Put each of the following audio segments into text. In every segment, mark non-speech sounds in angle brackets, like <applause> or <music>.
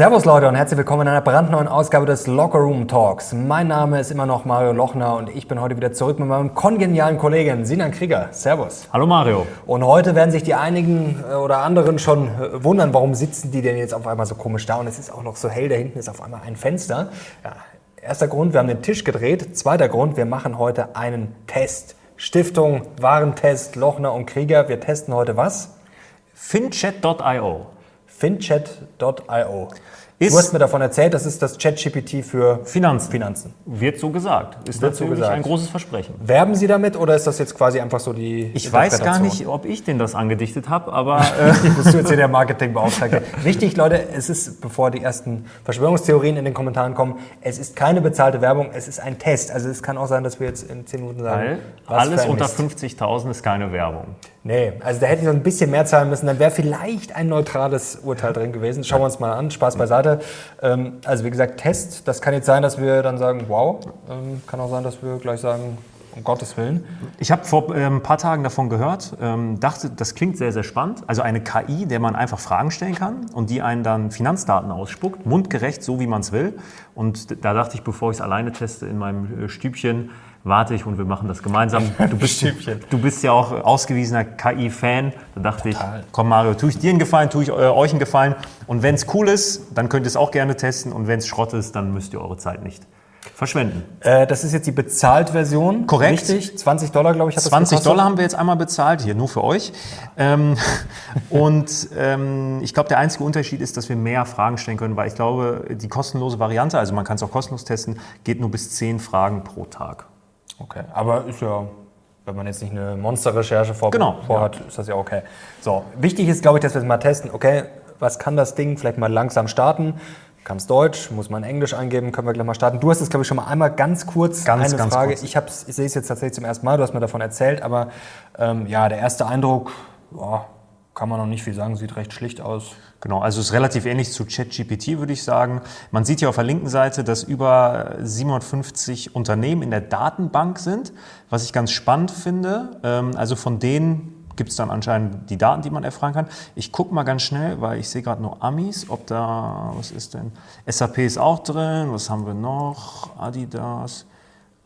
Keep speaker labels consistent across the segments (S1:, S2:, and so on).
S1: Servus Leute und herzlich willkommen in einer brandneuen Ausgabe des Locker Room Talks. Mein Name ist immer noch Mario Lochner und ich bin heute wieder zurück mit meinem kongenialen Kollegen Sinan Krieger. Servus.
S2: Hallo Mario.
S1: Und heute werden sich die einigen äh, oder anderen schon äh, wundern, warum sitzen die denn jetzt auf einmal so komisch da und es ist auch noch so hell, da hinten ist auf einmal ein Fenster. Ja, erster Grund, wir haben den Tisch gedreht. Zweiter Grund, wir machen heute einen Test. Stiftung Warentest Lochner und Krieger. Wir testen heute was?
S2: Finchat.io.
S1: Finchat.io.
S2: Ist-
S1: Du hast mir davon erzählt, das ist das ChatGPT für
S2: Finanzen.
S1: Finanzen.
S2: Wird so gesagt. Ist
S1: Wird so gesagt.
S2: ein großes Versprechen.
S1: Werben Sie damit oder ist das jetzt quasi einfach so die
S2: Ich weiß gar nicht, ob ich denn das angedichtet habe, aber <laughs> äh,
S1: Bist du jetzt hier der Marketingbeauftragte? Wichtig, Leute, es ist, bevor die ersten Verschwörungstheorien in den Kommentaren kommen, es ist keine bezahlte Werbung, es ist ein Test. Also es kann auch sein, dass wir jetzt in 10 Minuten sagen,
S2: weil alles unter
S1: Mist.
S2: 50.000 ist keine Werbung.
S1: Nee, also da hätten wir ein bisschen mehr zahlen müssen, dann wäre vielleicht ein neutrales Urteil drin gewesen. Schauen wir uns mal an, Spaß beiseite. Ähm, also wie gesagt, Test, das kann jetzt sein, dass wir dann sagen, wow, ähm, kann auch sein, dass wir gleich sagen, um Gottes Willen.
S2: Ich habe vor ein paar Tagen davon gehört, ähm, dachte, das klingt sehr, sehr spannend. Also eine KI, der man einfach Fragen stellen kann und die einen dann Finanzdaten ausspuckt, mundgerecht, so wie man es will. Und da dachte ich, bevor ich es alleine teste in meinem äh, Stübchen, warte ich und wir machen das gemeinsam. <laughs> Du bist, du bist ja auch ausgewiesener KI-Fan. Da dachte
S1: Total.
S2: ich, komm Mario, tue ich dir einen Gefallen, tue ich äh, euch einen Gefallen. Und wenn es cool ist, dann könnt ihr es auch gerne testen. Und wenn es Schrott ist, dann müsst ihr eure Zeit nicht verschwenden.
S1: Äh, das ist jetzt die Bezahlt-Version.
S2: Korrekt.
S1: Richtig, 20 Dollar, glaube ich, hat das
S2: 20
S1: gekostet.
S2: Dollar haben wir jetzt einmal bezahlt, hier nur für euch. Ähm, <laughs> und ähm, ich glaube, der einzige Unterschied ist, dass wir mehr Fragen stellen können, weil ich glaube, die kostenlose Variante, also man kann es auch kostenlos testen, geht nur bis 10 Fragen pro Tag.
S1: Okay, aber ist ja, wenn man jetzt nicht eine Monsterrecherche vor,
S2: Genau,
S1: vorhat, ist das ja okay. So, wichtig ist, glaube ich, dass wir es mal testen. Okay, was kann das Ding? Vielleicht mal langsam starten. Kann es Deutsch? Muss man Englisch eingeben? Können wir gleich mal starten. Du hast es, glaube ich, schon mal einmal ganz kurz
S2: Ganz,
S1: eine
S2: ganz
S1: Frage.
S2: kurz.
S1: Ich, ich sehe es jetzt tatsächlich zum ersten Mal. Du hast mir davon erzählt, aber ähm, ja, der erste Eindruck, ja, kann man noch nicht viel sagen. Sieht recht schlicht aus.
S2: Genau, also es ist relativ ähnlich zu ChatGPT, würde ich sagen. Man sieht hier auf der linken Seite, dass über 750 Unternehmen in der Datenbank sind, was ich ganz spannend finde. Ähm, Also von denen gibt es dann anscheinend die Daten, die man erfragen kann. Ich gucke mal ganz schnell, weil ich sehe gerade nur Amis, ob da, was ist denn? SAP ist auch drin, was haben wir noch? Adidas.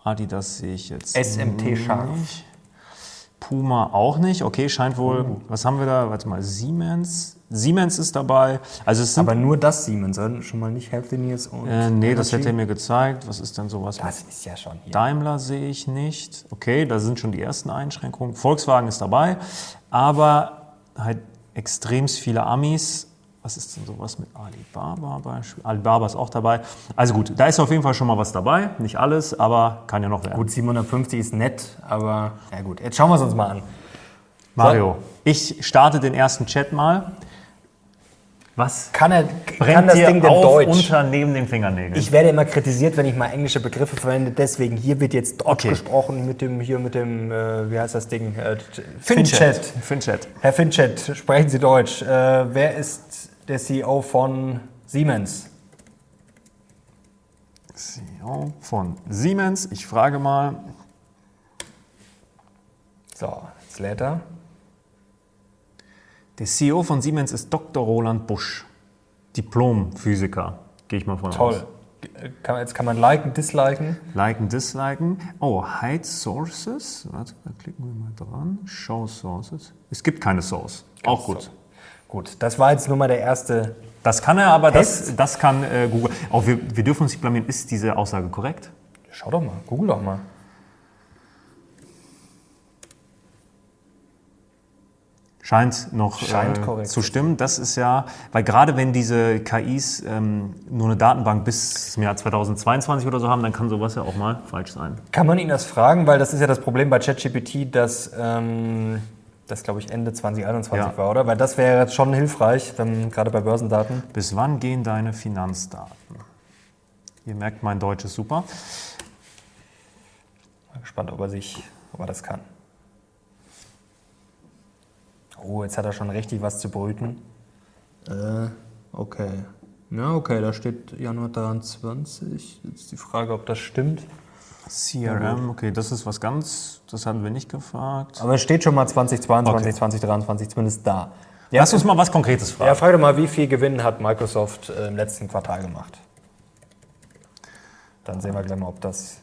S2: Adidas sehe ich jetzt.
S1: SMT scharf.
S2: nicht. Puma auch nicht. Okay, scheint wohl. Was haben wir da? Warte mal, Siemens. Siemens ist dabei. Also es.
S1: Aber nur das Siemens, oder? schon mal nicht Healthineers und
S2: äh, nee, das
S1: Energy?
S2: hätte er mir gezeigt. Was ist denn sowas?
S1: Das ist ja schon hier.
S2: Daimler sehe ich nicht. Okay, da sind schon die ersten Einschränkungen. Volkswagen ist dabei, aber halt extrem viele Amis. Was ist denn sowas mit Alibaba? Beispiel? Alibaba ist auch dabei. Also gut, da ist auf jeden Fall schon mal was dabei. Nicht alles, aber kann ja noch werden.
S1: Gut, 750 ist nett, aber ja gut. Jetzt schauen wir es uns mal an.
S2: Mario, ich starte den ersten Chat mal. Was
S1: Kann, er,
S2: brennt
S1: kann das
S2: dir
S1: Ding denn
S2: auf
S1: Deutsch?
S2: unter neben den Fingernägeln?
S1: Ich werde immer kritisiert, wenn ich mal englische Begriffe verwende. Deswegen hier wird jetzt Deutsch
S2: Okay.
S1: gesprochen mit dem hier mit dem äh, wie heißt das Ding? Äh,
S2: Finchat. Finchat.
S1: Herr Finchat, sprechen Sie Deutsch. Äh, wer ist der CEO von Siemens?
S2: CEO von Siemens. Ich frage mal.
S1: So, jetzt lädt er.
S2: Der CEO von Siemens ist Dr. Roland Busch. Diplom-Physiker, gehe ich mal von aus.
S1: Toll. Äh, Kann, jetzt kann man liken, disliken.
S2: Liken, disliken. Oh, Hide Sources. Warte, da klicken wir mal dran. Show Sources. Es gibt keine Source. Auch gut.
S1: So. Gut, das war jetzt nur mal der erste.
S2: Das kann er, aber
S1: Test.
S2: das, das kann äh, Google. Auch wir, wir dürfen uns nicht blamieren. Ist diese Aussage korrekt?
S1: Schau doch mal, google doch mal.
S2: Scheint noch
S1: Scheint
S2: äh, zu stimmen. Das ist ja, weil gerade wenn diese KIs ähm, nur eine Datenbank bis zum Jahr 2022 oder so haben, dann kann sowas ja auch mal falsch sein.
S1: Kann man ihn das fragen? Weil das ist ja das Problem bei ChatGPT, dass ähm, das, glaube ich, Ende 2021
S2: Ja.
S1: war, oder? Weil das wäre jetzt schon hilfreich, wenn, gerade bei Börsendaten.
S2: Bis wann gehen deine Finanzdaten? Ihr merkt, mein Deutsch ist super.
S1: Mal gespannt, ob er sich, ob er das kann. Oh, jetzt hat er schon richtig was zu brüten. Äh, okay. Ja, okay, da steht Januar 23. Jetzt die Frage, ob das stimmt.
S2: CRM, okay, das ist was ganz, das hatten wir nicht gefragt.
S1: Aber es steht schon mal 2022,
S2: Okay.
S1: 2023, zumindest da.
S2: Lass uns mal was Konkretes fragen.
S1: Ja, frag doch mal, wie viel Gewinn hat Microsoft äh, im letzten Quartal gemacht? Dann sehen wir gleich mal, ob das.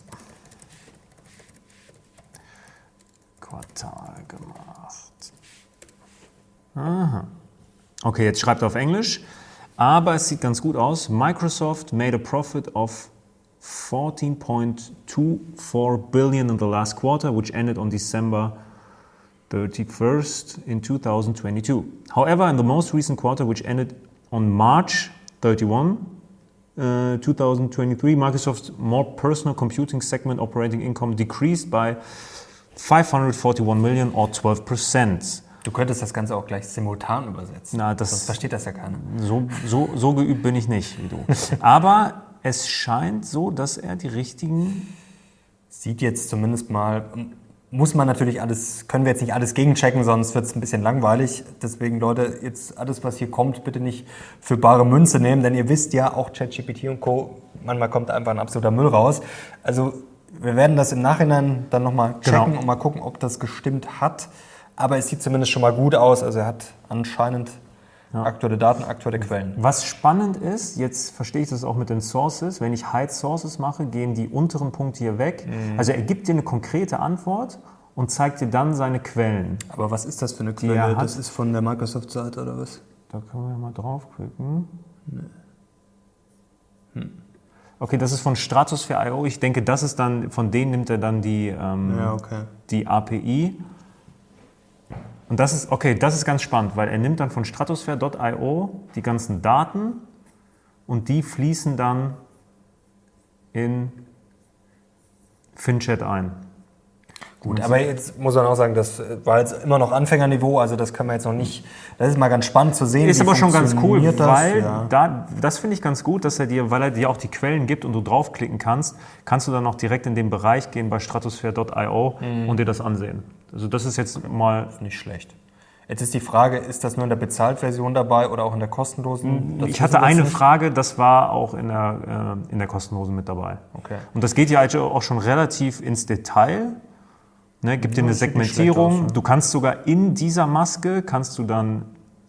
S2: Quartal gemacht. Aha. Okay, jetzt schreibt er auf Englisch. Aber es sieht ganz gut aus. Microsoft made a profit of 14.24 billion in the last quarter, which ended on December 31st in 2022. However, in the most recent quarter, which ended on March 31, uh, 2023, Microsoft's more personal computing segment operating income decreased by 541 million or 12 percent.
S1: Du könntest das Ganze auch gleich simultan übersetzen.
S2: Na, das-
S1: Sonst versteht das ja keiner.
S2: So, so, so geübt bin ich nicht wie du. Aber es scheint so, dass er die richtigen.
S1: Sieht jetzt zumindest mal. Muss man natürlich alles, können wir jetzt nicht alles gegenchecken, sonst wird es ein bisschen langweilig. Deswegen, Leute, jetzt alles, was hier kommt, bitte nicht für bare Münze nehmen, denn ihr wisst ja, auch ChatGPT und Co., manchmal kommt einfach ein absoluter Müll raus. Also, wir werden das im Nachhinein dann nochmal checken
S2: Genau.
S1: und mal gucken, ob das gestimmt hat. Aber es sieht zumindest schon mal gut aus. Also, er hat anscheinend aktuelle Daten, aktuelle Quellen.
S2: Was spannend ist, jetzt verstehe ich das auch mit den Sources, wenn ich Hide Sources mache, gehen die unteren Punkte hier weg. Also er gibt dir eine konkrete Antwort und zeigt dir dann seine Quellen.
S1: Aber was ist das für eine Quelle? Das ist von der Microsoft-Seite oder was?
S2: Da können wir mal draufklicken. Okay, das ist von Stratosphere.io. Ich denke, das ist dann, von denen nimmt er dann die, ähm,
S1: Ja, okay.
S2: die API. Und das ist, okay, das ist ganz spannend, weil er nimmt dann von Stratosphere.io die ganzen Daten und die fließen dann in FinChat ein.
S1: Gut, aber jetzt muss man auch sagen, das war jetzt immer noch Anfängerniveau, also das kann man jetzt noch nicht. Das ist mal ganz spannend zu sehen.
S2: Ist aber schon ganz cool,
S1: das,
S2: weil
S1: ja.
S2: da, das finde ich ganz gut, dass er dir, weil er dir auch die Quellen gibt und du draufklicken kannst, kannst du dann auch direkt in den Bereich gehen bei stratosphere.io
S1: Mhm.
S2: und dir das ansehen. Also das ist jetzt mal,
S1: nicht schlecht. Jetzt ist die Frage, ist das nur in der Bezahltversion dabei oder auch in der kostenlosen? Das
S2: ich hatte eine
S1: nicht.
S2: Frage, das war auch in der, äh, in der kostenlosen mit dabei.
S1: Okay.
S2: Und das geht ja auch schon relativ ins Detail. Ne, gibt dir eine Segmentierung.
S1: aus, ja.
S2: Du kannst sogar in dieser Maske, kannst du dann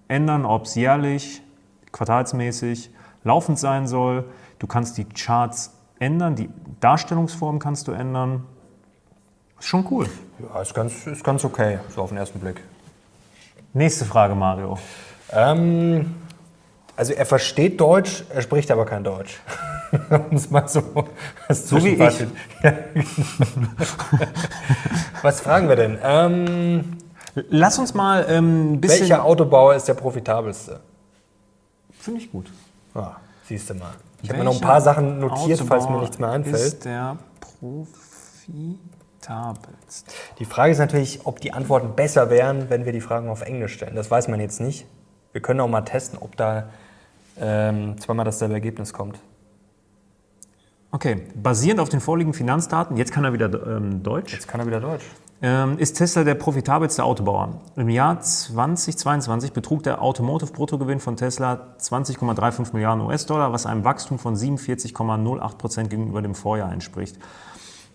S2: ändern, ob es jährlich, quartalsmäßig, laufend sein soll. Du kannst die Charts ändern, die Darstellungsform kannst du ändern. Ist schon cool.
S1: Ja, ist ganz, ist ganz okay, so auf den ersten Blick.
S2: Nächste Frage, Mario.
S1: Ähm, also er versteht Deutsch, er spricht aber kein Deutsch. <laughs> um es mal so als
S2: So wie ich.
S1: Ja. Was fragen wir denn? Ähm,
S2: Lass uns mal ähm, ein bisschen.
S1: welcher Autobauer ist der profitabelste?
S2: Finde ich gut.
S1: Ja, siehst du mal. Ich habe mir noch ein paar Sachen notiert, falls mir
S2: Autobauer
S1: nichts mehr einfällt.
S2: Ist der profitabelste.
S1: Die Frage ist natürlich, ob die Antworten besser wären, wenn wir die Fragen auf Englisch stellen. Das weiß man jetzt nicht. Wir können auch mal testen, ob da ähm, zweimal dasselbe Ergebnis kommt.
S2: Okay, basierend auf den vorliegenden Finanzdaten, jetzt kann er wieder ähm, Deutsch,
S1: Jetzt kann er wieder Deutsch.
S2: ähm, ist Tesla der profitabelste Autobauer. Im Jahr 2022 betrug der Automotive-Bruttogewinn von Tesla 20,35 Milliarden US-Dollar, was einem Wachstum von 47,08 Prozent gegenüber dem Vorjahr entspricht.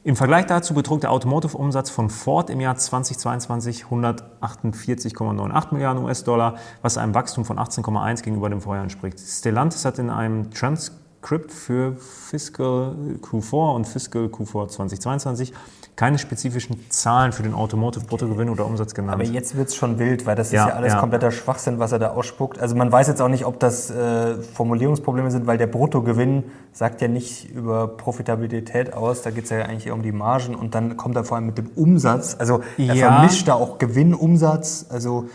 S2: Im Vergleich dazu betrug der Automotive-Umsatz von Ford im Jahr 2022 148,98 Milliarden US-Dollar, was einem Wachstum von 18,1 gegenüber dem Vorjahr entspricht. Stellantis hat in einem Transkript für Fiscal Q4 und Fiscal Q4 2022 keine spezifischen Zahlen für den Automotive-Bruttogewinn oder Umsatz genannt.
S1: Aber jetzt wird es schon wild, weil das
S2: Ja,
S1: ist ja alles
S2: ja.
S1: kompletter Schwachsinn, was er da ausspuckt. Also man weiß jetzt auch nicht, ob das äh, Formulierungsprobleme sind, weil der Bruttogewinn sagt ja nicht über Profitabilität aus. Da geht es ja eigentlich eher um die Margen und dann kommt er vor allem mit dem Umsatz. Also er
S2: Ja.
S1: vermischt da auch Gewinn, Umsatz. Also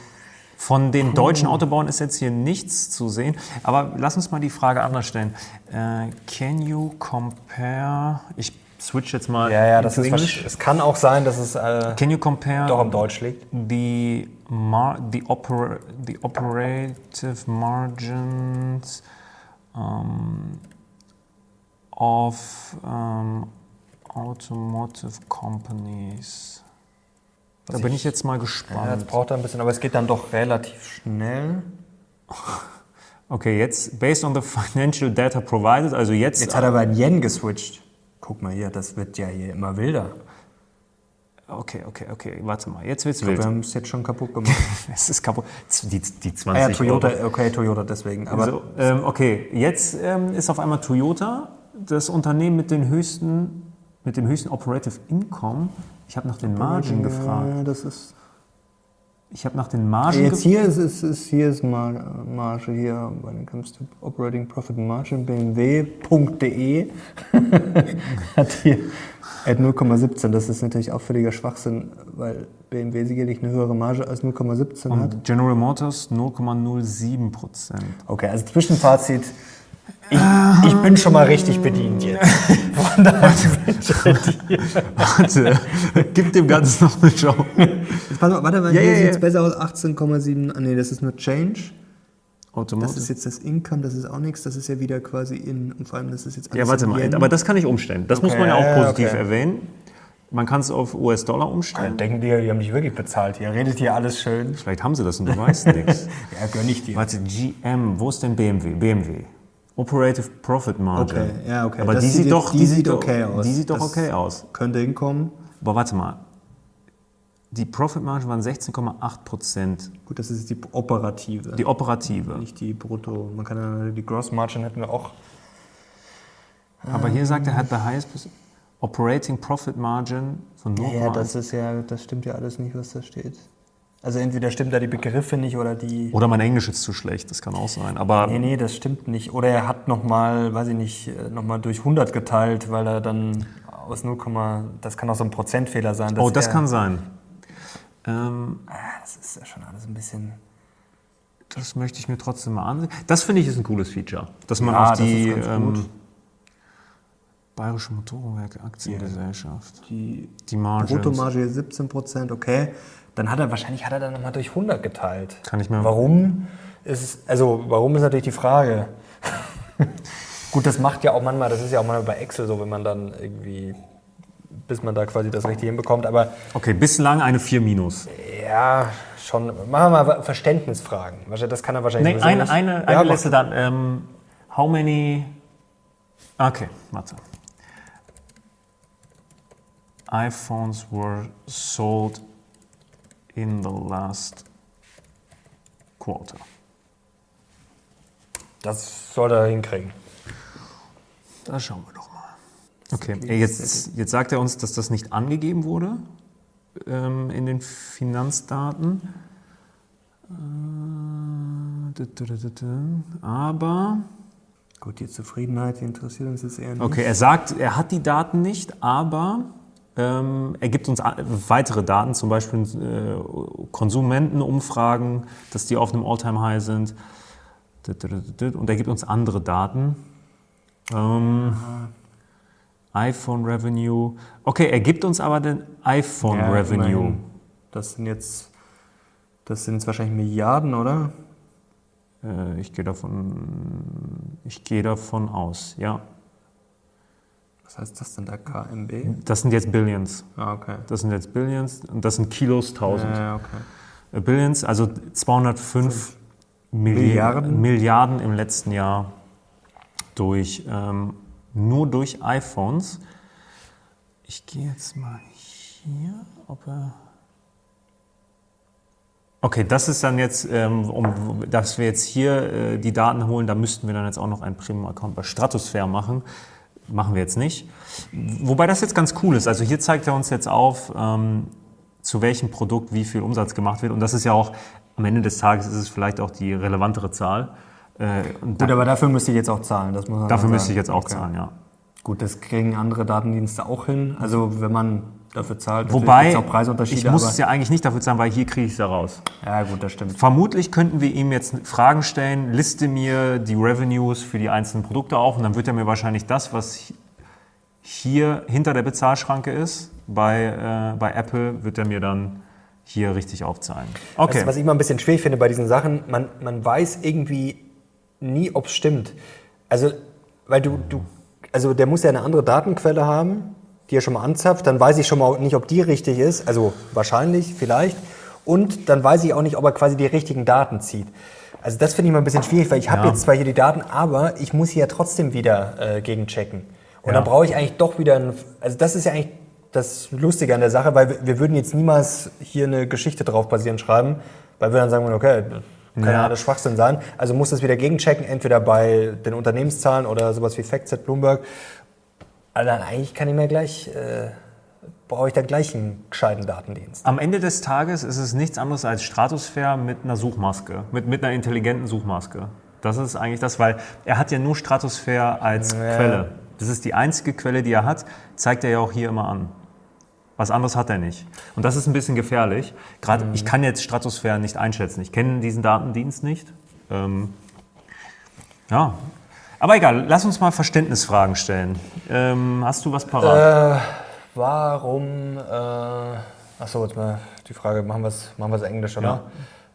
S2: Von den deutschen Autobauern ist jetzt hier nichts zu sehen. Aber lass uns mal die Frage anders stellen. Äh, can you compare? Ich switch jetzt mal
S1: ja, ja, das ist wahrsch- Es kann auch sein, dass es äh,
S2: Can you compare
S1: doch im Deutsch liegt.
S2: the mar the opera the operative margins um, of um, automotive companies? Da bin ich jetzt mal
S1: Ja, das
S2: gespannt.
S1: braucht er ein bisschen, aber es geht dann doch relativ schnell. <laughs>
S2: Okay, jetzt based on the financial data provided, also jetzt,
S1: Jetzt hat er bei Yen geswitcht. Guck mal hier, das wird ja hier immer wilder.
S2: Okay, okay, okay. Warte mal, jetzt wird's
S1: Wir
S2: wild.
S1: haben es jetzt schon kaputt gemacht. <laughs>
S2: Es ist kaputt. Die, die
S1: ah
S2: 20
S1: ja, Toyota,
S2: Euro.
S1: okay, Toyota deswegen. Aber
S2: So, ähm, okay, jetzt ähm, ist auf einmal Toyota das Unternehmen mit, den höchsten, mit dem höchsten Operative Income. Ich habe nach den Margen gefragt.
S1: Ja, das ist.
S2: Ich habe nach den Margen
S1: Jetzt hier ist, ist, ist hier ist Mar Marge hier, when it comes to Operating Profit Margin, bmw.de <laughs> hat hier at 0,17. Das ist natürlich auch völliger Schwachsinn, weil BMW sicherlich eine höhere Marge als 0,17 hat.
S2: Und General Motors 0,07 Prozent.
S1: Okay, also Zwischenfazit. Ich, ich bin schon mal richtig bedient jetzt. Von daher
S2: Warte, gib dem Ganzen noch eine Chance.
S1: Jetzt pass mal, warte mal,
S2: Ja,
S1: hier
S2: ja,
S1: sieht es besser aus. 18,7. Ah, nee, das ist nur Change. Das
S2: Automotive.
S1: ist jetzt das Income, das ist auch nichts. Das ist ja wieder quasi in. Und vor allem, das ist jetzt alles
S2: Ja, warte mal,
S1: Yen.
S2: aber das kann ich umstellen. Das muss
S1: Okay,
S2: man ja auch positiv
S1: okay.
S2: erwähnen. Man kann es auf US-Dollar
S1: Dann
S2: umstellen.
S1: denken die, die haben dich wirklich bezahlt hier. Redet hier alles schön.
S2: Vielleicht haben sie das und du weißt nichts. <laughs>
S1: Ja, gönn ich dir.
S2: Warte, GM, wo ist denn BMW? BMW. Operative Profit Margin.
S1: Okay, ja, okay.
S2: Aber die
S1: sieht
S2: sieht, doch,
S1: die
S2: die
S1: sieht
S2: sieht
S1: okay aus.
S2: Die sieht doch
S1: Das-
S2: okay aus.
S1: Könnte hinkommen.
S2: Aber warte mal. Die Profit Margin waren 16,8 Prozent.
S1: Gut, das ist die operative.
S2: Die operative.
S1: nicht die brutto. Man kann ja die Gross Margin hätten wir auch.
S2: Aber hier sagt er, hat the highest Operating Profit Margin von 0,1.
S1: Ja, das ist ja, das stimmt ja alles nicht, was da steht. Also entweder stimmt da die Begriffe nicht oder die.
S2: Oder mein Englisch ist zu schlecht, das kann auch sein. Aber
S1: Nee, nee, das stimmt nicht. Oder er hat nochmal, weiß ich nicht, nochmal durch 100 geteilt, weil er dann aus 0, das kann auch so ein Prozentfehler sein.
S2: oh, das
S1: er,
S2: kann sein. Ähm,
S1: Ah, Das ist ja schon alles ein bisschen.
S2: das möchte ich mir trotzdem mal ansehen. Das finde ich ist ein cooles Feature, dass man
S1: Ja,
S2: auf
S1: das
S2: die ähm. Bayerische Motorenwerke Aktiengesellschaft,
S1: Die
S2: die Marge.
S1: Bruttomarge hier 17 Prozent, okay. Dann hat er, wahrscheinlich hat er dann nochmal durch 100 geteilt.
S2: Kann ich mir-
S1: Warum? Ist, also, warum ist natürlich die Frage. <laughs> Gut, das macht ja auch manchmal, das ist ja auch manchmal bei Excel so, wenn man dann irgendwie, bis man da quasi das Richtige hinbekommt. Aber
S2: Okay, bislang eine 4 minus.
S1: ja, schon. Machen wir mal Verständnisfragen. Das kann er wahrscheinlich
S2: Nee, eine,
S1: nicht.
S2: eine,
S1: Ja,
S2: eine letzte dann. Ähm, how many. Okay, warte. iPhones were sold in the last quarter.
S1: Das soll er hinkriegen.
S2: Da schauen wir doch mal. Okay, jetzt, jetzt sagt er uns, dass das nicht angegeben wurde ähm, in den Finanzdaten. Äh. Aber,
S1: Gut, die Zufriedenheit, die interessiert uns jetzt eher nicht.
S2: okay, er sagt, er hat die Daten nicht, aber ähm, er gibt uns weitere Daten, zum Beispiel äh, Konsumentenumfragen, dass die auf einem All-Time-High sind. Und er gibt uns andere Daten. Ähm, iPhone Revenue. Okay, er gibt uns aber den iPhone
S1: Ja,
S2: Revenue.
S1: immerhin. Das sind jetzt, das sind jetzt wahrscheinlich Milliarden, oder?
S2: Äh, ich gehe davon, ich gehe davon aus, ja.
S1: Was heißt das denn da, KMB?
S2: Das sind jetzt Billions.
S1: Ah, okay.
S2: Das sind jetzt Billions und das sind Kilos 1000.
S1: Ja, okay.
S2: Äh, Billions, also 205 Milliarden.
S1: Milliarden?
S2: Milliarden im letzten Jahr durch, ähm, nur durch iPhones. Ich gehe jetzt mal hier, ob er. Okay, das ist dann jetzt, ähm, um, dass wir jetzt hier äh, die Daten holen, da müssten wir dann jetzt auch noch einen Premium-Account bei Stratosphere machen. Machen wir jetzt nicht. Wobei das jetzt ganz cool ist. Also hier zeigt er uns jetzt auf, ähm, zu welchem Produkt wie viel Umsatz gemacht wird. Und das ist ja auch, am Ende des Tages ist es vielleicht auch die relevantere Zahl. Äh,
S1: Gut, aber dafür müsste ich jetzt auch zahlen. Das muss man
S2: dafür müsste ich jetzt auch
S1: Okay.
S2: zahlen, ja.
S1: Gut, das kriegen andere Datendienste auch hin. Also wenn man dafür zahlt,
S2: Wobei, ich muss
S1: aber,
S2: es ja eigentlich nicht dafür zahlen, weil hier kriege ich es ja raus.
S1: ja gut, das stimmt.
S2: Vermutlich könnten wir ihm jetzt Fragen stellen, liste mir die Revenues für die einzelnen Produkte auf und dann wird er mir wahrscheinlich das, was hier hinter der Bezahlschranke ist, bei, äh, bei Apple, wird er mir dann hier richtig aufzahlen. Okay.
S1: Was, was ich immer ein bisschen schwierig finde bei diesen Sachen, man, man weiß irgendwie nie, ob es stimmt. Also, weil du, du, also der muss ja eine andere Datenquelle haben, die er schon mal anzapft, dann weiß ich schon mal nicht, ob die richtig ist, also wahrscheinlich, vielleicht. Und dann weiß ich auch nicht, ob er quasi die richtigen Daten zieht. Also das finde ich mal ein bisschen schwierig, weil ich habe
S2: Ja.
S1: jetzt zwar hier die Daten, aber ich muss hier ja trotzdem wieder äh, gegenchecken. Und
S2: Ja.
S1: dann brauche ich eigentlich doch wieder, ein, also das ist ja eigentlich das Lustige an der Sache, weil wir, wir würden jetzt niemals hier eine Geschichte drauf basierend schreiben, weil wir dann sagen, okay, kann ja
S2: Ja.
S1: alles Schwachsinn sein. Also muss das wieder gegenchecken, entweder bei den Unternehmenszahlen oder sowas wie FactSet Bloomberg. Also dann eigentlich kann ich mir gleich, äh, brauche ich da gleich einen gescheiten Datendienst.
S2: Am Ende des Tages ist es nichts anderes als Stratosphere mit einer Suchmaske, mit, mit einer intelligenten Suchmaske. Das ist eigentlich das, weil er hat ja nur Stratosphere als
S1: Ja.
S2: Quelle. Das ist die einzige Quelle, die er hat, zeigt er ja auch hier immer an. Was anderes hat er nicht. Und das ist ein bisschen gefährlich. Gerade ich kann jetzt Stratosphere nicht einschätzen. Ich kenne diesen Datendienst nicht. Ähm, ja. Aber egal, lass uns mal Verständnisfragen stellen. Ähm, hast du was parat?
S1: Äh, warum, äh, achso, jetzt mal die Frage, machen wir es machen wir's Englisch, oder?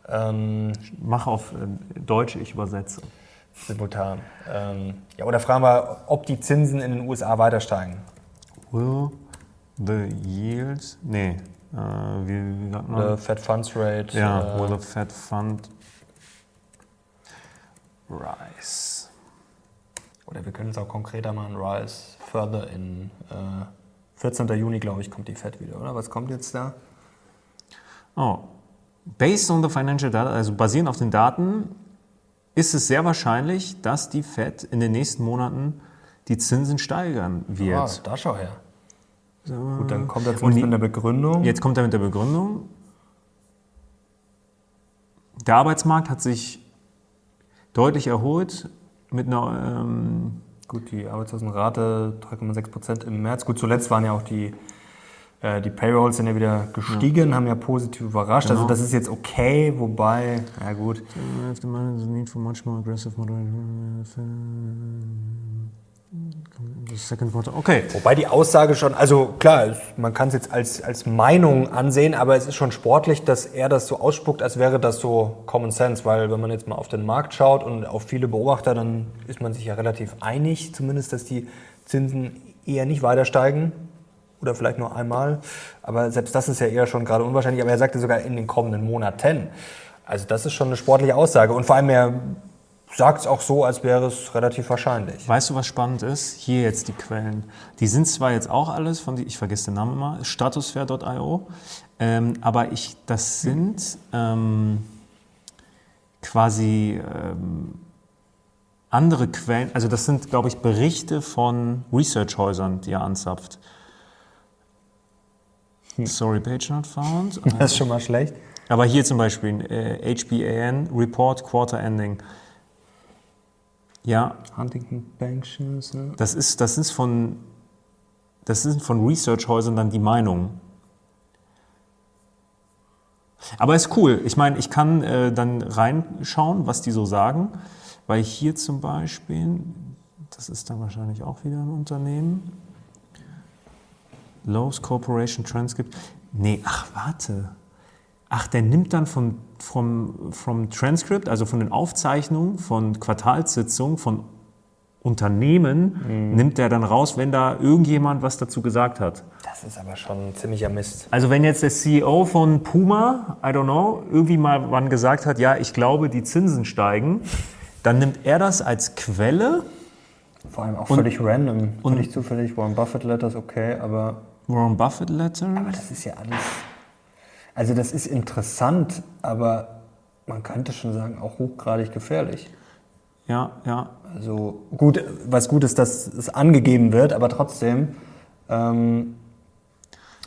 S1: Ähm,
S2: Mach auf äh, Deutsch, ich übersetze.
S1: simultan. Ähm, ja, oder fragen wir, ob die Zinsen in den USA weiter steigen.
S2: Will the yields, nee, äh, wie, wie sagt man?
S1: Oder Fed Funds Rate.
S2: ja,
S1: äh,
S2: will the Fed Fund rise?
S1: Oder wir können es auch konkreter machen, Rise further in äh, 14. Juni, glaube ich, kommt die Fed wieder, oder? Was kommt jetzt da?
S2: Oh, based on the financial data, also basierend auf den Daten, ist es sehr wahrscheinlich, dass die Fed in den nächsten Monaten die Zinsen steigern wird.
S1: Ah, da schau her. Gut, dann kommt jetzt
S2: Und
S1: mit der Begründung.
S2: Jetzt kommt er mit der Begründung. Der Arbeitsmarkt hat sich deutlich erholt mit einer ähm,
S1: Gut, die Arbeitslosenrate 3,6 Prozent im März. Gut, zuletzt waren ja auch die, äh, die Payrolls sind ja wieder gestiegen, haben ja positiv überrascht. Also
S2: Genau.
S1: das ist jetzt okay, wobei, ja gut,
S2: Okay.
S1: Wobei die Aussage schon, also klar, man kann es jetzt als, als Meinung ansehen, aber es ist schon sportlich, dass er das so ausspuckt, als wäre das so Common Sense, weil wenn man jetzt mal auf den Markt schaut und auf viele Beobachter, dann ist man sich ja relativ einig, zumindest, dass die Zinsen eher nicht weiter steigen oder vielleicht nur einmal, aber selbst das ist ja eher schon gerade unwahrscheinlich, aber er sagte sogar in den kommenden Monaten. Also das ist schon eine sportliche Aussage und vor allem er sagt es auch so, als wäre es relativ wahrscheinlich.
S2: Weißt du, was spannend ist? Hier jetzt die Quellen. Die sind zwar jetzt auch alles von, die, ich vergesse den Namen immer, stratosphere.io, ähm, aber ich, das sind ähm, quasi ähm, andere Quellen, also das sind, glaube ich, Berichte von Researchhäusern, die er anzapft. Sorry, page not found. <laughs>
S1: Das ist schon mal schlecht.
S2: Aber hier zum Beispiel äh, HBAN Report Quarter Ending. Ja,
S1: Huntington Bank Shares, ne?
S2: das ist, das ist von, das sind von Researchhäusern dann die Meinung. Aber ist cool. Ich meine, ich kann äh, dann reinschauen, was die so sagen, weil hier zum Beispiel, das ist dann wahrscheinlich auch wieder ein Unternehmen, Lowe's Corporation Transcript. Nee, ach, warte. Ach, der nimmt dann vom, vom, vom Transcript, also von den Aufzeichnungen von Quartalssitzungen von Unternehmen, nimmt er dann raus, wenn da irgendjemand was dazu gesagt hat.
S1: Das ist aber schon ein ziemlicher Mist.
S2: Also wenn jetzt der CEO von Puma, I don't know, irgendwie mal wann gesagt hat, ja, ich glaube, die Zinsen steigen, dann nimmt er das als Quelle.
S1: Vor allem auch
S2: Und-
S1: völlig random,
S2: und-
S1: völlig zufällig. Warren Buffett Letters, okay, aber,
S2: Warren Buffett Letter.
S1: aber das ist ja alles. Also, das ist interessant, aber man könnte schon sagen, auch hochgradig gefährlich.
S2: Ja, ja.
S1: Also, gut, was gut ist, dass es angegeben wird, aber trotzdem. Ähm,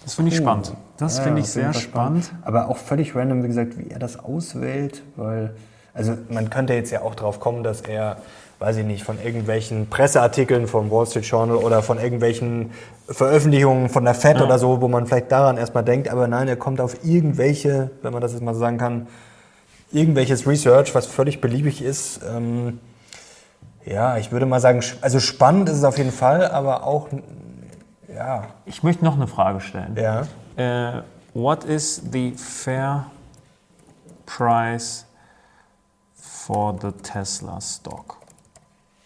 S2: Das finde ich spannend. Das
S1: ja,
S2: finde ich sehr
S1: Fall
S2: spannend.
S1: Aber auch völlig random, wie gesagt, wie er das auswählt, weil, also man könnte jetzt ja auch drauf kommen, dass er, weiß ich nicht, von irgendwelchen Presseartikeln vom Wall Street Journal oder von irgendwelchen Veröffentlichungen von der Fed
S2: Ja.
S1: oder so, wo man vielleicht daran erstmal denkt, aber nein, er kommt auf irgendwelche, wenn man das jetzt mal so sagen kann, irgendwelches Research, was völlig beliebig ist. Ähm, ja, ich würde mal sagen, also spannend ist es auf jeden Fall, aber auch, ja,
S2: Ich möchte noch eine Frage stellen.
S1: ja.
S2: Äh, what is the fair price for the Tesla stock?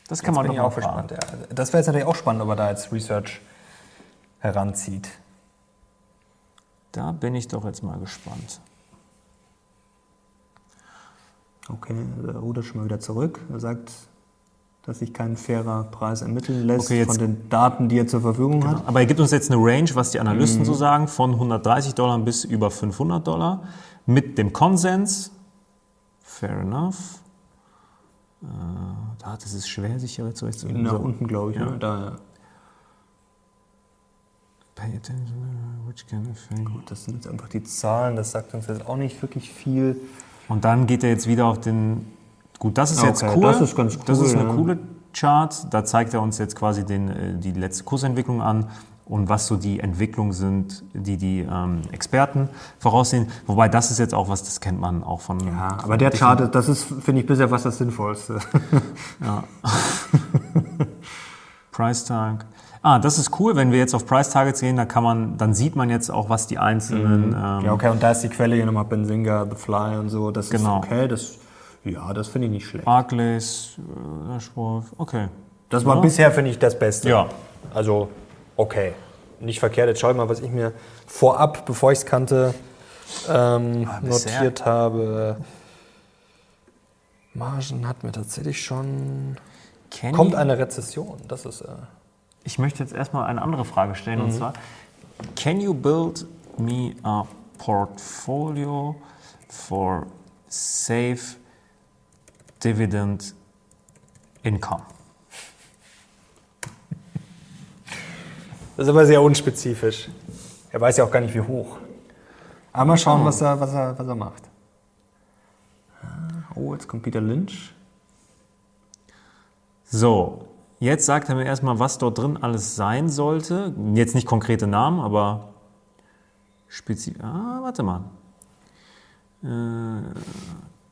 S2: Das kann
S1: Jetzt
S2: man
S1: bin ich auch gespannt. Ja. Also Das wäre jetzt natürlich auch spannend, ob er da jetzt Research heranzieht.
S2: Da bin ich doch jetzt mal gespannt.
S1: Okay, der rudert schon mal wieder zurück. Er sagt, dass sich kein fairer Preis ermitteln lässt
S2: Okay,
S1: von den Daten, die er zur Verfügung hat.
S2: Aber er gibt uns jetzt eine Range, was die Analysten
S1: Mhm.
S2: so sagen, von 130 Dollar bis über 500 Dollar. Mit dem Konsens. Fair enough. Äh, da, das ist schwer, sich hier zurechtzufinden.
S1: Nach
S2: So.
S1: unten, glaube ich.
S2: Ja.
S1: Ne? Da,
S2: Pay attention, which can affect.
S1: gut, das sind jetzt einfach die Zahlen, das sagt uns jetzt auch nicht wirklich viel.
S2: Und dann geht er jetzt wieder auf den. Gut, das ist
S1: Okay,
S2: jetzt cool.
S1: das ist ganz
S2: Das
S1: cool,
S2: ist eine
S1: ja.
S2: coole Chart. Da zeigt er uns jetzt quasi den, äh, die letzte Kursentwicklung an und was so die Entwicklungen sind, die die ähm, Experten voraussehen. Wobei das ist jetzt auch was, das kennt man auch von.
S1: Ja, aber der Chart, das ist, finde ich, bisher was das Sinnvollste. <laughs>
S2: Price Tag. Ah, das ist cool, wenn wir jetzt auf Price Targets gehen, da kann man, dann sieht man jetzt auch, was die einzelnen. Ähm,
S1: ja, okay, und da ist die Quelle hier nochmal Benzinga, The Fly und so. Das
S2: Genau.
S1: ist okay, das, ja, das finde ich nicht schlecht.
S2: Barclays, äh, okay.
S1: Das war
S2: Ja.
S1: bisher, finde ich, das Beste.
S2: Ja.
S1: Also, okay. Nicht verkehrt. Jetzt schau ich mal, was ich mir vorab, bevor ich es kannte, ähm,
S2: Ah,
S1: notiert habe. Margen hatten wir tatsächlich schon.
S2: Kenny,
S1: Kommt eine Rezession? Das ist. Äh,
S2: ich möchte jetzt erstmal eine andere Frage stellen
S1: Mhm.
S2: und zwar: Can you build me a portfolio for safe dividend income?
S1: Das ist aber sehr unspezifisch. Er weiß ja auch gar nicht, wie hoch. Aber mal schauen, was, er, was, er, was er macht. Oh, jetzt kommt Peter Lynch.
S2: So, jetzt sagt er mir erstmal, was dort drin alles sein sollte. Jetzt nicht konkrete Namen, aber spezifisch. Ah, warte mal. Äh,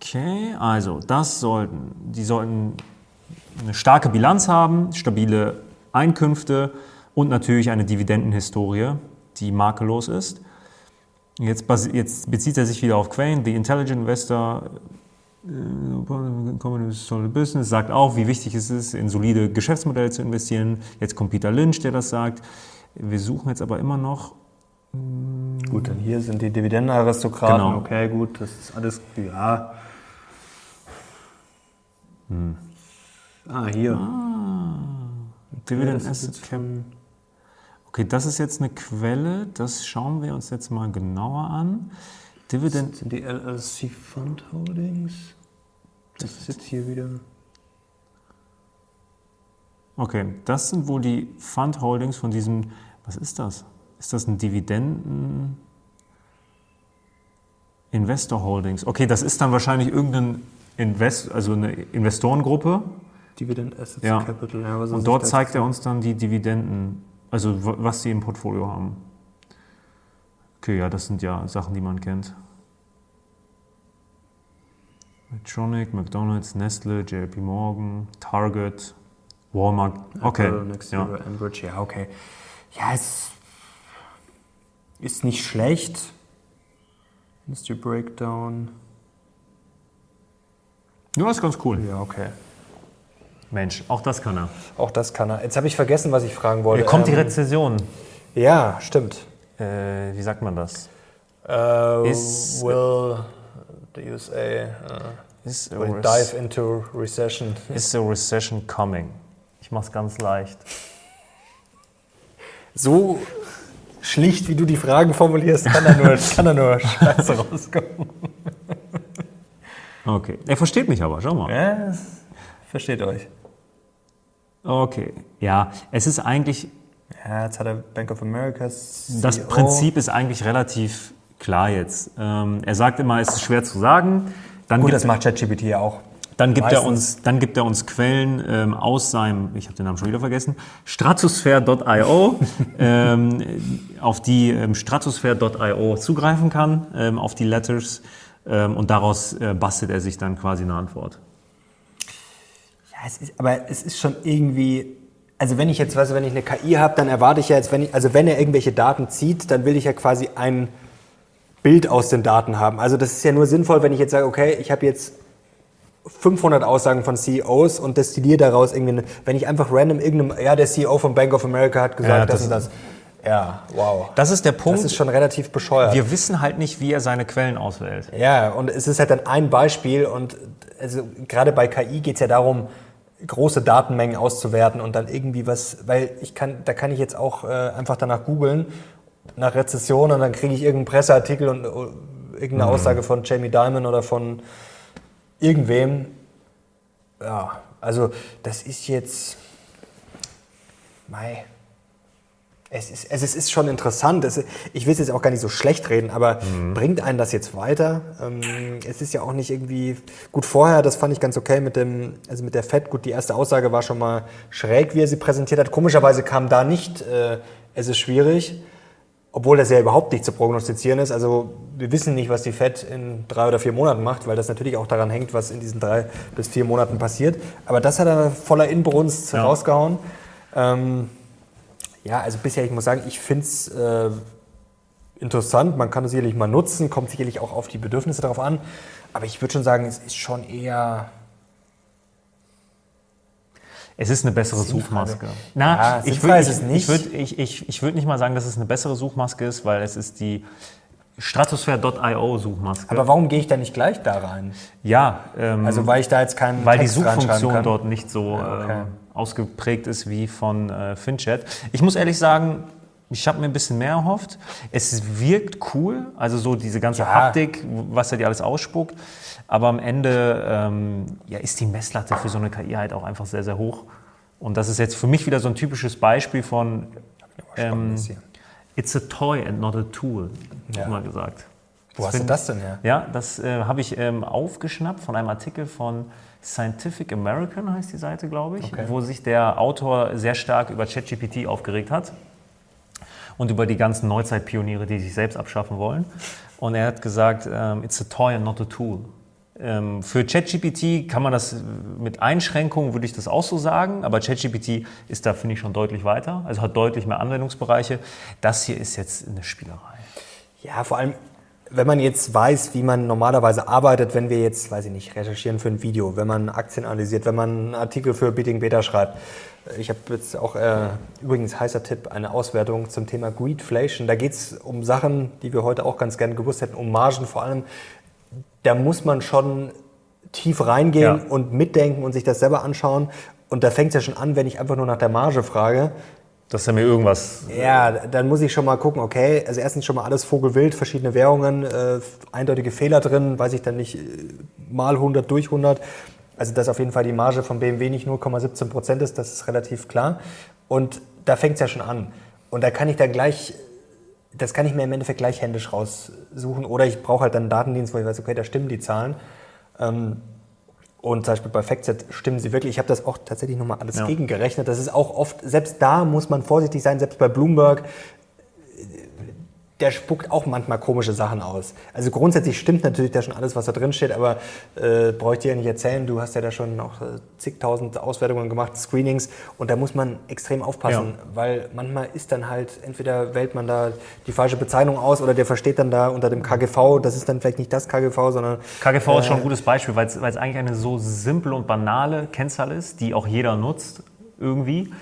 S2: Okay, also das sollten, die sollten eine starke Bilanz haben, stabile Einkünfte und natürlich eine Dividendenhistorie, die makellos ist. Jetzt, jetzt bezieht er sich wieder auf Quain, The Intelligent Investor is solid business, sagt auch, wie wichtig es ist, in solide Geschäftsmodelle zu investieren. Jetzt kommt Peter Lynch, der das sagt. Wir suchen jetzt aber immer noch.
S1: Gut, dann hier sind die Dividendenaristokraten.
S2: Genau.
S1: Okay, gut, das ist alles, ja. Ah, hier.
S2: Dividend
S1: das ist
S2: Asset Cap. Okay, das ist jetzt eine Quelle, das schauen wir uns jetzt mal genauer an. Dividend,
S1: Sind die LLC Fund Holdings? Das ist jetzt hier wieder.
S2: okay, das sind wohl die Fund Holdings von diesem, was ist das? Ist das ein Dividenden? Investor Holdings. Okay, das ist dann wahrscheinlich irgendein Invest, also eine Investorengruppe.
S1: Dividend Assets
S2: Ja.
S1: Capital. Ja,
S2: Und dort zeigt er uns dann die Dividenden, also was sie im Portfolio haben. Okay, ja, das sind ja Sachen, die man kennt. Medtronic, McDonald's, Nestle, JP Morgan, Target, Walmart. Okay,
S1: Apple, Next
S2: ja.
S1: Enbridge, ja, okay. Ja, es ist nicht schlecht. Industry Breakdown.
S2: ja, ist ganz cool.
S1: Ja, okay.
S2: Mensch, auch das kann er.
S1: Auch das kann er. Jetzt habe ich vergessen, was ich fragen wollte.
S2: Hier kommt die
S1: Ähm,
S2: Rezession.
S1: Ja, stimmt.
S2: Äh, wie sagt man das?
S1: Uh,
S2: Is-
S1: will the USA
S2: Is
S1: uh,
S2: a,
S1: will
S2: rec-
S1: dive into recession?
S2: is a recession coming? Ich mach's ganz leicht.
S1: So schlicht, wie du die Fragen formulierst, kann da nur, kann da nur Scheiße rauskommen.
S2: Okay, er versteht mich aber, schau mal.
S1: Ja, versteht euch.
S2: Okay, ja, es ist eigentlich
S1: Ja, jetzt hat er Bank of America.
S2: Das
S1: CEO.
S2: Prinzip ist eigentlich relativ klar jetzt. Ähm, er sagt immer, es ist schwer zu sagen. Dann
S1: Gut, das macht ChatGPT ja auch.
S2: dann gibt, er uns, dann gibt er uns Quellen ähm, aus seinem, ich habe den Namen schon wieder vergessen, stratosphere.io, <laughs> ähm, auf die ähm, stratosphere.io zugreifen kann, ähm, auf die Letters. Ähm, und daraus äh, bastelt er sich dann quasi eine Antwort.
S1: Es ist, aber es ist schon irgendwie. Also wenn ich jetzt, weißt du, wenn ich eine KI habe, dann erwarte ich ja jetzt, wenn ich, also wenn er irgendwelche Daten zieht, dann will ich ja quasi ein Bild aus den Daten haben. Also das ist ja nur sinnvoll, wenn ich jetzt sage, okay, ich habe jetzt 500 Aussagen von CEOs und destilliere daraus irgendwie, eine, wenn ich einfach random irgendeinem, ja, der CEO von Bank of America hat gesagt,
S2: Ja,
S1: das,
S2: das
S1: und das. Ja, wow.
S2: Das ist der Punkt.
S1: Das ist schon relativ bescheuert.
S2: wir wissen halt nicht, wie er seine Quellen auswählt.
S1: Ja, und es ist halt dann ein Beispiel und also gerade bei KI geht es ja darum, große Datenmengen auszuwerten und dann irgendwie was, weil ich kann, da kann ich jetzt auch äh, einfach danach googeln nach Rezession und dann kriege ich irgendeinen Presseartikel und uh, irgendeine mhm. Aussage von Jamie Dimon oder von irgendwem. Ja, also das ist jetzt, mei, es ist, es ist schon interessant. Es, ich will es jetzt auch gar nicht so schlecht reden, aber mhm. bringt einen das jetzt weiter? Ähm, es ist ja auch nicht irgendwie gut vorher. Das fand ich ganz okay mit dem, also mit der Fed. Gut, die erste Aussage war schon mal schräg, wie er sie präsentiert hat. Komischerweise kam da nicht, äh, es ist schwierig, obwohl das ja überhaupt nicht zu prognostizieren ist. Also wir wissen nicht, was die Fed in drei oder vier Monaten macht, weil das natürlich auch daran hängt, was in diesen drei bis vier Monaten passiert. Aber das hat er voller Inbrunst ja. rausgehauen. Ähm, ja, also bisher, ich muss sagen, ich finde es äh, interessant. Man kann es sicherlich mal nutzen, kommt sicherlich auch auf die Bedürfnisse darauf an. Aber ich würde schon sagen, es ist schon eher.
S2: Es ist eine bessere Suchmaske. Na, ja, ich würde es nicht. Ich würde ich, ich, ich würd nicht mal sagen, dass es eine bessere Suchmaske ist, weil es ist die Stratosphere.io Suchmaske.
S1: Aber warum gehe ich da nicht gleich da rein?
S2: Ja,
S1: ähm, also weil ich da jetzt keinen
S2: weil Text die Suchfunktion dort nicht so ja, okay. ähm, ausgeprägt ist wie von äh, FinChat. Ich muss ehrlich sagen, ich habe mir ein bisschen mehr erhofft. Es wirkt cool, also so diese ganze ja. Haptik, was er dir alles ausspuckt. Aber am Ende ähm, ja, ist die Messlatte für so eine KI halt auch einfach sehr, sehr hoch. Und das ist jetzt für mich wieder so ein typisches Beispiel von ähm, It's a toy and not a tool, ja. mal gesagt.
S1: Wo das hast du das denn her?
S2: Ja, das äh, habe ich ähm, aufgeschnappt von einem Artikel von Scientific American heißt die Seite, glaube ich, okay. wo sich der Autor sehr stark über ChatGPT aufgeregt hat und über die ganzen Neuzeitpioniere, die sich selbst abschaffen wollen. Und er hat gesagt, ähm, it's a toy and not a tool. Ähm, für ChatGPT kann man das mit Einschränkungen, würde ich das auch so sagen, aber ChatGPT ist da, finde ich, schon deutlich weiter, also hat deutlich mehr Anwendungsbereiche. Das hier ist jetzt eine Spielerei.
S1: Ja, vor allem wenn man jetzt weiß, wie man normalerweise arbeitet, wenn wir jetzt, weiß ich nicht, recherchieren für ein Video, wenn man Aktien analysiert, wenn man einen Artikel für Beating Beta schreibt. Ich habe jetzt auch äh, übrigens heißer Tipp, eine Auswertung zum Thema Greedflation. Da geht es um Sachen, die wir heute auch ganz gerne gewusst hätten, um Margen vor allem. Da muss man schon tief reingehen ja. und mitdenken und sich das selber anschauen. Und da fängt es ja schon an, wenn ich einfach nur nach der Marge frage
S2: dass er mir irgendwas.
S1: Ja, dann muss ich schon mal gucken, okay, also erstens schon mal alles Vogelwild, verschiedene Währungen, äh, eindeutige Fehler drin, weiß ich dann nicht, äh, mal 100 durch 100. Also, dass auf jeden Fall die Marge von BMW nicht 0,17 Prozent ist, das ist relativ klar. Und da fängt es ja schon an. Und da kann ich dann gleich, das kann ich mir im Endeffekt gleich händisch raussuchen. Oder ich brauche halt dann einen Datendienst, wo ich weiß, okay, da stimmen die Zahlen. Ähm, und zum Beispiel bei FactSet stimmen sie wirklich. Ich habe das auch tatsächlich nochmal alles ja. gegengerechnet. Das ist auch oft, selbst da muss man vorsichtig sein, selbst bei Bloomberg der spuckt auch manchmal komische Sachen aus. Also grundsätzlich stimmt natürlich da schon alles, was da drin steht, aber äh, brauche ich dir ja nicht erzählen. Du hast ja da schon auch äh, zigtausend Auswertungen gemacht, Screenings und da muss man extrem aufpassen, ja. weil manchmal ist dann halt, entweder wählt man da die falsche Bezeichnung aus oder der versteht dann da unter dem KGV, das ist dann vielleicht nicht das KGV, sondern...
S2: KGV äh, ist schon ein gutes Beispiel, weil es eigentlich eine so simple und banale Kennzahl ist, die auch jeder nutzt irgendwie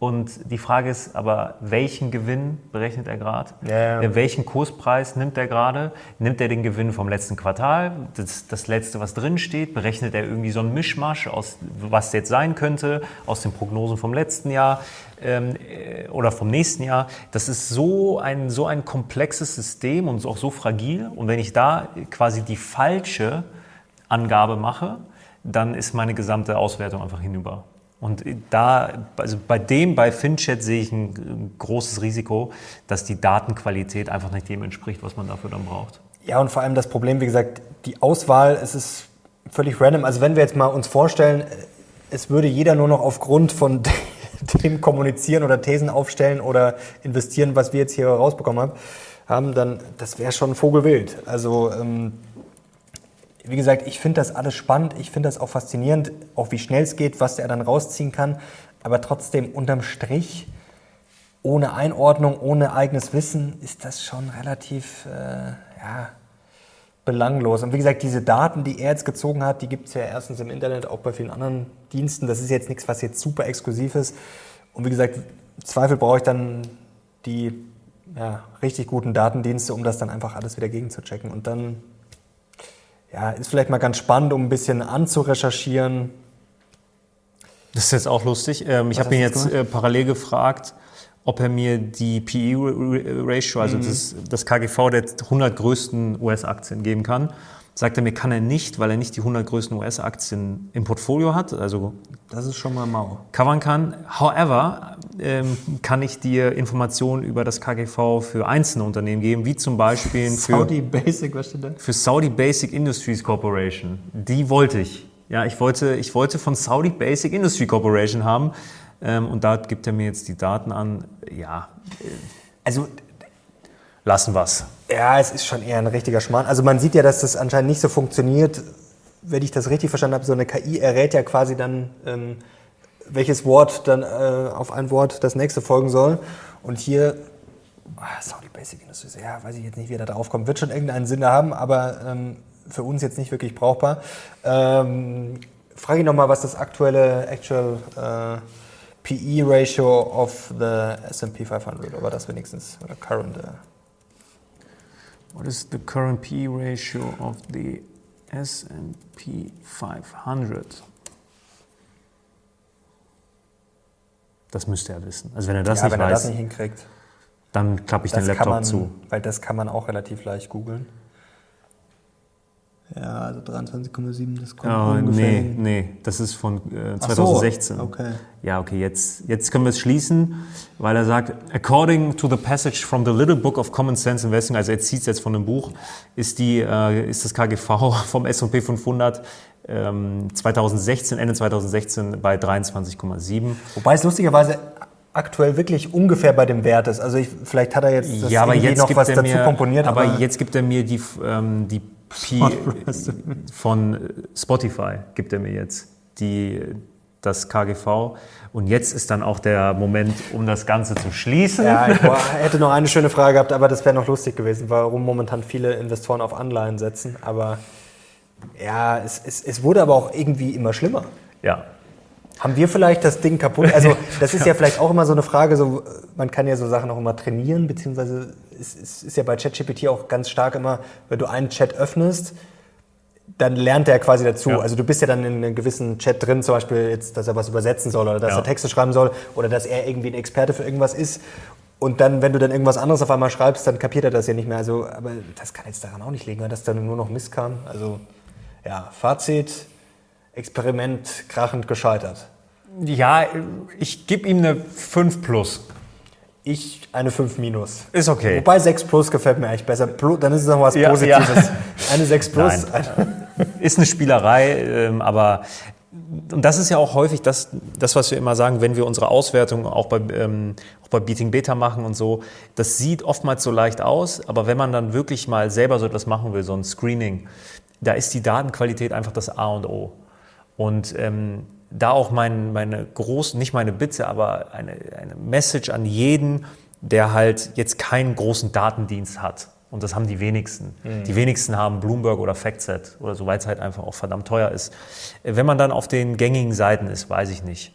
S2: und die Frage ist aber, welchen Gewinn berechnet er gerade? Ja, ja. Welchen Kurspreis nimmt er gerade? Nimmt er den Gewinn vom letzten Quartal, das, das letzte, was drin steht? Berechnet er irgendwie so einen Mischmasch aus, was jetzt sein könnte, aus den Prognosen vom letzten Jahr ähm, äh, oder vom nächsten Jahr? Das ist so ein, so ein komplexes System und auch so fragil. Und wenn ich da quasi die falsche Angabe mache, dann ist meine gesamte Auswertung einfach hinüber. Und da, also bei dem, bei FinChat sehe ich ein großes Risiko, dass die Datenqualität einfach nicht dem entspricht, was man dafür dann braucht.
S1: Ja, und vor allem das Problem, wie gesagt, die Auswahl, es ist völlig random. Also wenn wir jetzt mal uns vorstellen, es würde jeder nur noch aufgrund von <laughs> dem kommunizieren oder Thesen aufstellen oder investieren, was wir jetzt hier rausbekommen haben, dann das wäre schon Vogelwild. Also ähm, wie gesagt, ich finde das alles spannend, ich finde das auch faszinierend, auch wie schnell es geht, was er dann rausziehen kann. Aber trotzdem unterm Strich, ohne Einordnung, ohne eigenes Wissen, ist das schon relativ äh, ja, belanglos. Und wie gesagt, diese Daten, die er jetzt gezogen hat, die gibt es ja erstens im Internet, auch bei vielen anderen Diensten. Das ist jetzt nichts, was jetzt super exklusiv ist. Und wie gesagt, im Zweifel brauche ich dann die ja, richtig guten Datendienste, um das dann einfach alles wieder gegenzuchecken. Und dann ja, ist vielleicht mal ganz spannend, um ein bisschen anzurecherchieren.
S2: Das ist jetzt auch lustig. Ähm, ich habe ihn jetzt äh, parallel gefragt, ob er mir die PE-Ratio, also das, das KGV der 100 größten US-Aktien geben kann. Sagt er mir, kann er nicht, weil er nicht die 100 größten US-Aktien im Portfolio hat, also
S1: Das ist schon mal mau.
S2: covern kann. However, ähm, kann ich dir Informationen über das KGV für einzelne Unternehmen geben, wie zum Beispiel für
S1: Saudi Basic, was steht da?
S2: für Saudi Basic Industries Corporation. Die wollte ich. Ja, ich wollte, ich wollte von Saudi Basic Industry Corporation haben. Ähm, und da gibt er mir jetzt die Daten an. Ja,
S1: Also
S2: lassen wir's.
S1: Ja, es ist schon eher ein richtiger Schmarrn. Also man sieht ja, dass das anscheinend nicht so funktioniert. Wenn ich das richtig verstanden habe, so eine KI errät ja quasi dann, ähm, welches Wort dann äh, auf ein Wort das nächste folgen soll. Und hier, ah, Saudi Basic Industries, ja, weiß ich jetzt nicht, wie er da drauf kommt. Wird schon irgendeinen Sinn haben, aber ähm, für uns jetzt nicht wirklich brauchbar. Ähm, frage ich nochmal, was das aktuelle Actual äh, PE-Ratio of the S&P 500, oder das wenigstens, oder current, äh,
S2: What is the current P ratio of the S&P 500? Das müsste er wissen. Also wenn er das
S1: ja,
S2: nicht
S1: wenn er das
S2: weiß,
S1: nicht hinkriegt.
S2: dann klappe ich den Laptop
S1: man,
S2: zu.
S1: Weil das kann man auch relativ leicht googeln. Ja, also 23,7, das kommt
S2: Oh,
S1: ungefähr
S2: nee,
S1: hin.
S2: nee, das ist von äh,
S1: Ach so,
S2: 2016.
S1: okay.
S2: Ja, okay, jetzt, jetzt können wir es schließen, weil er sagt, according to the passage from the Little Book of Common Sense Investing, also er zieht es jetzt von dem Buch, ist, die, äh, ist das KGV <laughs> vom S&P 500 ähm, 2016, Ende 2016 bei 23,7.
S1: Wobei es lustigerweise aktuell wirklich ungefähr bei dem Wert ist. Also ich, vielleicht hat er jetzt das
S2: ja, aber jetzt
S1: noch
S2: gibt
S1: was
S2: er
S1: dazu
S2: mir,
S1: komponiert.
S2: aber, jetzt gibt er mir die, ähm, die P <laughs> von Spotify gibt er mir jetzt die das KGV und jetzt ist dann auch der Moment, um das Ganze zu schließen.
S1: ja, ich <laughs> hätte noch eine schöne Frage gehabt, aber das wäre noch lustig gewesen, warum momentan viele Investoren auf Anleihen setzen. Aber ja, es, es, es wurde aber auch irgendwie immer schlimmer.
S2: ja.
S1: Haben wir vielleicht das Ding kaputt? Also <laughs> das ist ja vielleicht auch immer so eine Frage, so, man kann ja so Sachen auch immer trainieren, beziehungsweise es, es ist ja bei ChatGPT auch ganz stark immer, wenn du einen Chat öffnest, dann lernt er quasi dazu.
S2: Ja.
S1: Also du bist ja dann in einem gewissen Chat drin, zum Beispiel jetzt, dass er was übersetzen soll oder dass
S2: Ja.
S1: er Texte schreiben soll oder dass er irgendwie ein Experte für irgendwas ist. Und dann, wenn du dann irgendwas anderes auf einmal schreibst, dann kapiert er das ja nicht mehr. Also, aber das kann jetzt daran auch nicht liegen, dass dann nur noch Mist kam. Also ja, Fazit, Experiment krachend gescheitert.
S2: Ja, ich gebe ihm eine 5 plus.
S1: Ich eine 5 minus.
S2: Ist okay.
S1: Wobei 6 plus gefällt mir eigentlich besser. Plus, dann ist es noch was
S2: Ja,
S1: Positives. Eine 6 <laughs> plus.
S2: Nein. Ist eine Spielerei, ähm, aber und das ist ja auch häufig das, das, was wir immer sagen, wenn wir unsere Auswertung auch bei, ähm, auch bei Beating Beta machen und so, das sieht oftmals so leicht aus, aber wenn man dann wirklich mal selber so etwas machen will, so ein Screening, da ist die Datenqualität einfach das A und O. Und ähm, da auch mein, meine große, nicht meine Bitte, aber eine, eine Message an jeden, der halt jetzt keinen großen Datendienst hat. Und das haben die wenigsten. Die wenigsten haben Bloomberg oder FactSet oder so, weil es halt einfach auch verdammt teuer ist. Wenn man dann auf den gängigen Seiten ist, weiß ich nicht.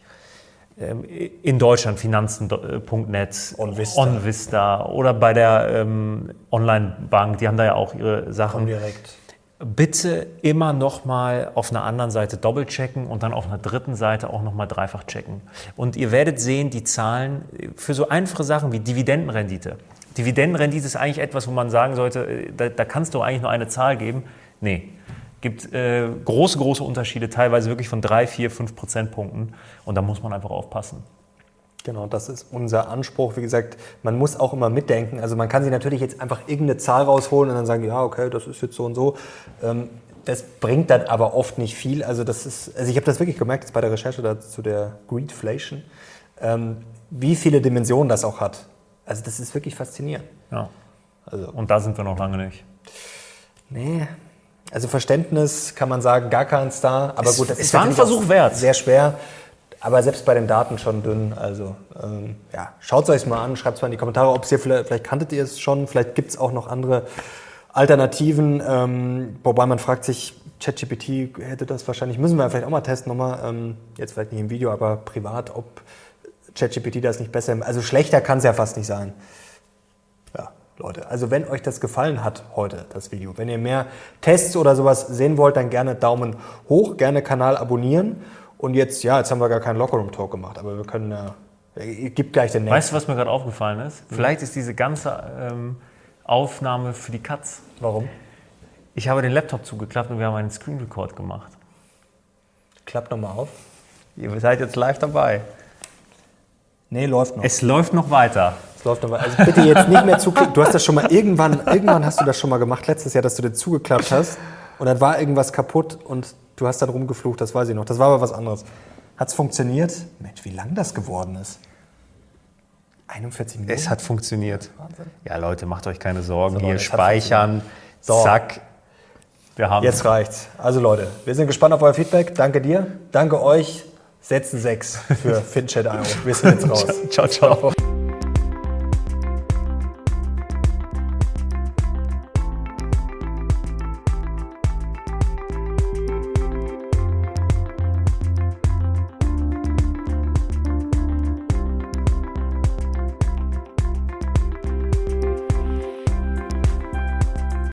S2: Ähm, In Deutschland Finanzen.net,
S1: OnVista.
S2: OnVista oder bei der ähm, Online-Bank, die haben da ja auch ihre Sachen
S1: Direkt.
S2: Bitte immer noch mal auf einer anderen Seite doppelchecken und dann auf einer dritten Seite auch noch mal dreifach checken. Und ihr werdet sehen, die Zahlen für so einfache Sachen wie Dividendenrendite. Dividendenrendite ist eigentlich etwas, wo man sagen sollte, äh, da, da kannst du eigentlich nur eine Zahl geben. Nee, gibt äh, große, große Unterschiede, teilweise wirklich von drei, vier, fünf Prozentpunkten. Und da muss man einfach aufpassen.
S1: Genau, das ist unser Anspruch. Wie gesagt, man muss auch immer mitdenken. Also man kann sich natürlich jetzt einfach irgendeine Zahl rausholen und dann sagen, ja, okay, das ist jetzt so und so. Ähm, Das bringt dann aber oft nicht viel. Also das ist, also ich habe das wirklich gemerkt jetzt bei der Recherche da zu der Greedflation, ähm, wie viele Dimensionen das auch hat. Also das ist wirklich faszinierend.
S2: Ja.
S1: Also
S2: Und da sind wir noch lange nicht.
S1: Nee. Also Verständnis kann man sagen, gar keins da. Aber
S2: Es-
S1: gut, das
S2: es
S1: ist
S2: war ein Versuch wert.
S1: Sehr schwer. Aber selbst bei den Daten schon dünn. Also ähm, ja, schaut es euch mal an, schreibt es mal in die Kommentare, ob ihr vielleicht, vielleicht kanntet ihr es schon, vielleicht gibt es auch noch andere Alternativen. Ähm, wobei man fragt sich, ChatGPT hätte das wahrscheinlich, müssen wir vielleicht auch mal testen nochmal, ähm, jetzt vielleicht nicht im Video, aber privat, ob ChatGPT das nicht besser, also schlechter kann es ja fast nicht sein. Ja, Leute, also wenn euch das gefallen hat heute, das Video, wenn ihr mehr Tests oder sowas sehen wollt, dann gerne Daumen hoch, gerne Kanal abonnieren Und jetzt, ja, jetzt haben wir gar keinen Lockerroom-Talk gemacht, aber wir können ja. Gib gleich den nächsten.
S2: Weißt du, was mir gerade aufgefallen ist? Vielleicht ist diese ganze ähm, Aufnahme für die Katz.
S1: Warum?
S2: Ich habe den Laptop zugeklappt und wir haben einen Screen Record gemacht.
S1: Klappt nochmal auf.
S2: Ihr seid jetzt live dabei.
S1: Nee, läuft noch.
S2: Es läuft noch weiter.
S1: Es läuft noch weiter. Also bitte jetzt nicht mehr zuklicken. Du hast das schon mal irgendwann, irgendwann hast du das schon mal gemacht, letztes Jahr, dass du den zugeklappt hast und dann war irgendwas kaputt und du hast dann rumgeflucht, das weiß ich noch. Das war aber was anderes. Hat es funktioniert? Mensch, wie lang das geworden ist. 41 Minuten.
S2: Es hat funktioniert.
S1: Wahnsinn.
S2: Ja, Leute, macht euch keine Sorgen.
S1: So,
S2: Hier
S1: Leute, hat
S2: speichern.
S1: So.
S2: Zack. Wir haben
S1: Jetzt reicht's. Also Leute, wir sind gespannt auf euer Feedback. Danke dir. Danke euch. Setzen 6 für <laughs> FinChat IO. Wir sind jetzt raus.
S2: Ciao, ciao.